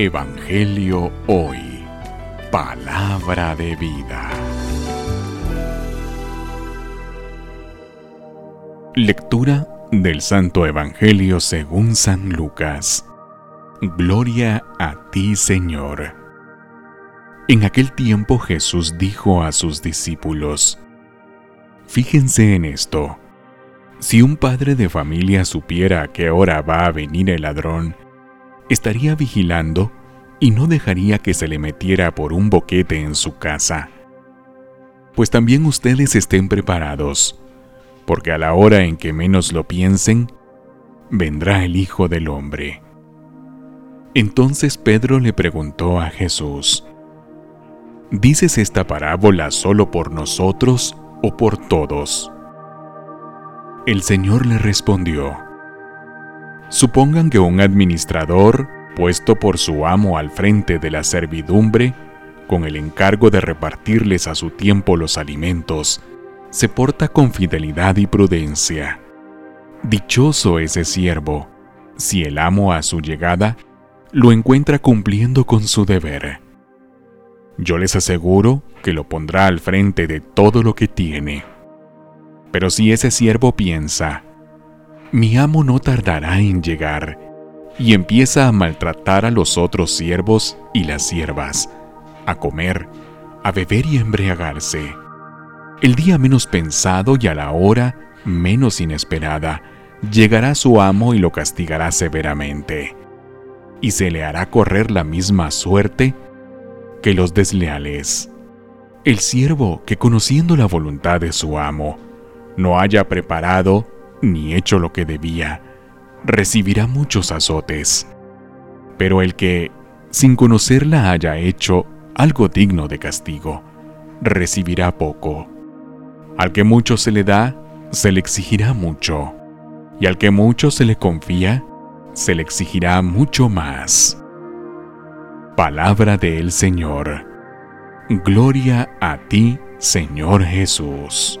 Evangelio Hoy. Palabra de vida. Lectura del Santo Evangelio según San Lucas. Gloria a ti, Señor. En aquel tiempo Jesús dijo a sus discípulos, Fíjense en esto. Si un padre de familia supiera a qué hora va a venir el ladrón, estaría vigilando y no dejaría que se le metiera por un boquete en su casa. Pues también ustedes estén preparados, porque a la hora en que menos lo piensen, vendrá el Hijo del Hombre. Entonces Pedro le preguntó a Jesús, ¿Dices esta parábola solo por nosotros o por todos? El Señor le respondió, Supongan que un administrador, puesto por su amo al frente de la servidumbre, con el encargo de repartirles a su tiempo los alimentos, se porta con fidelidad y prudencia. Dichoso ese siervo, si el amo a su llegada lo encuentra cumpliendo con su deber. Yo les aseguro que lo pondrá al frente de todo lo que tiene. Pero si ese siervo piensa, mi amo no tardará en llegar, y empieza a maltratar a los otros siervos y las siervas, a comer, a beber y a embriagarse. El día menos pensado y a la hora menos inesperada, llegará su amo y lo castigará severamente, y se le hará correr la misma suerte que los desleales. El siervo que conociendo la voluntad de su amo, no haya preparado ni hecho lo que debía, recibirá muchos azotes. Pero el que, sin conocerla, haya hecho algo digno de castigo, recibirá poco. Al que mucho se le da, se le exigirá mucho, y al que mucho se le confía, se le exigirá mucho más. Palabra del Señor. Gloria a ti, Señor Jesús.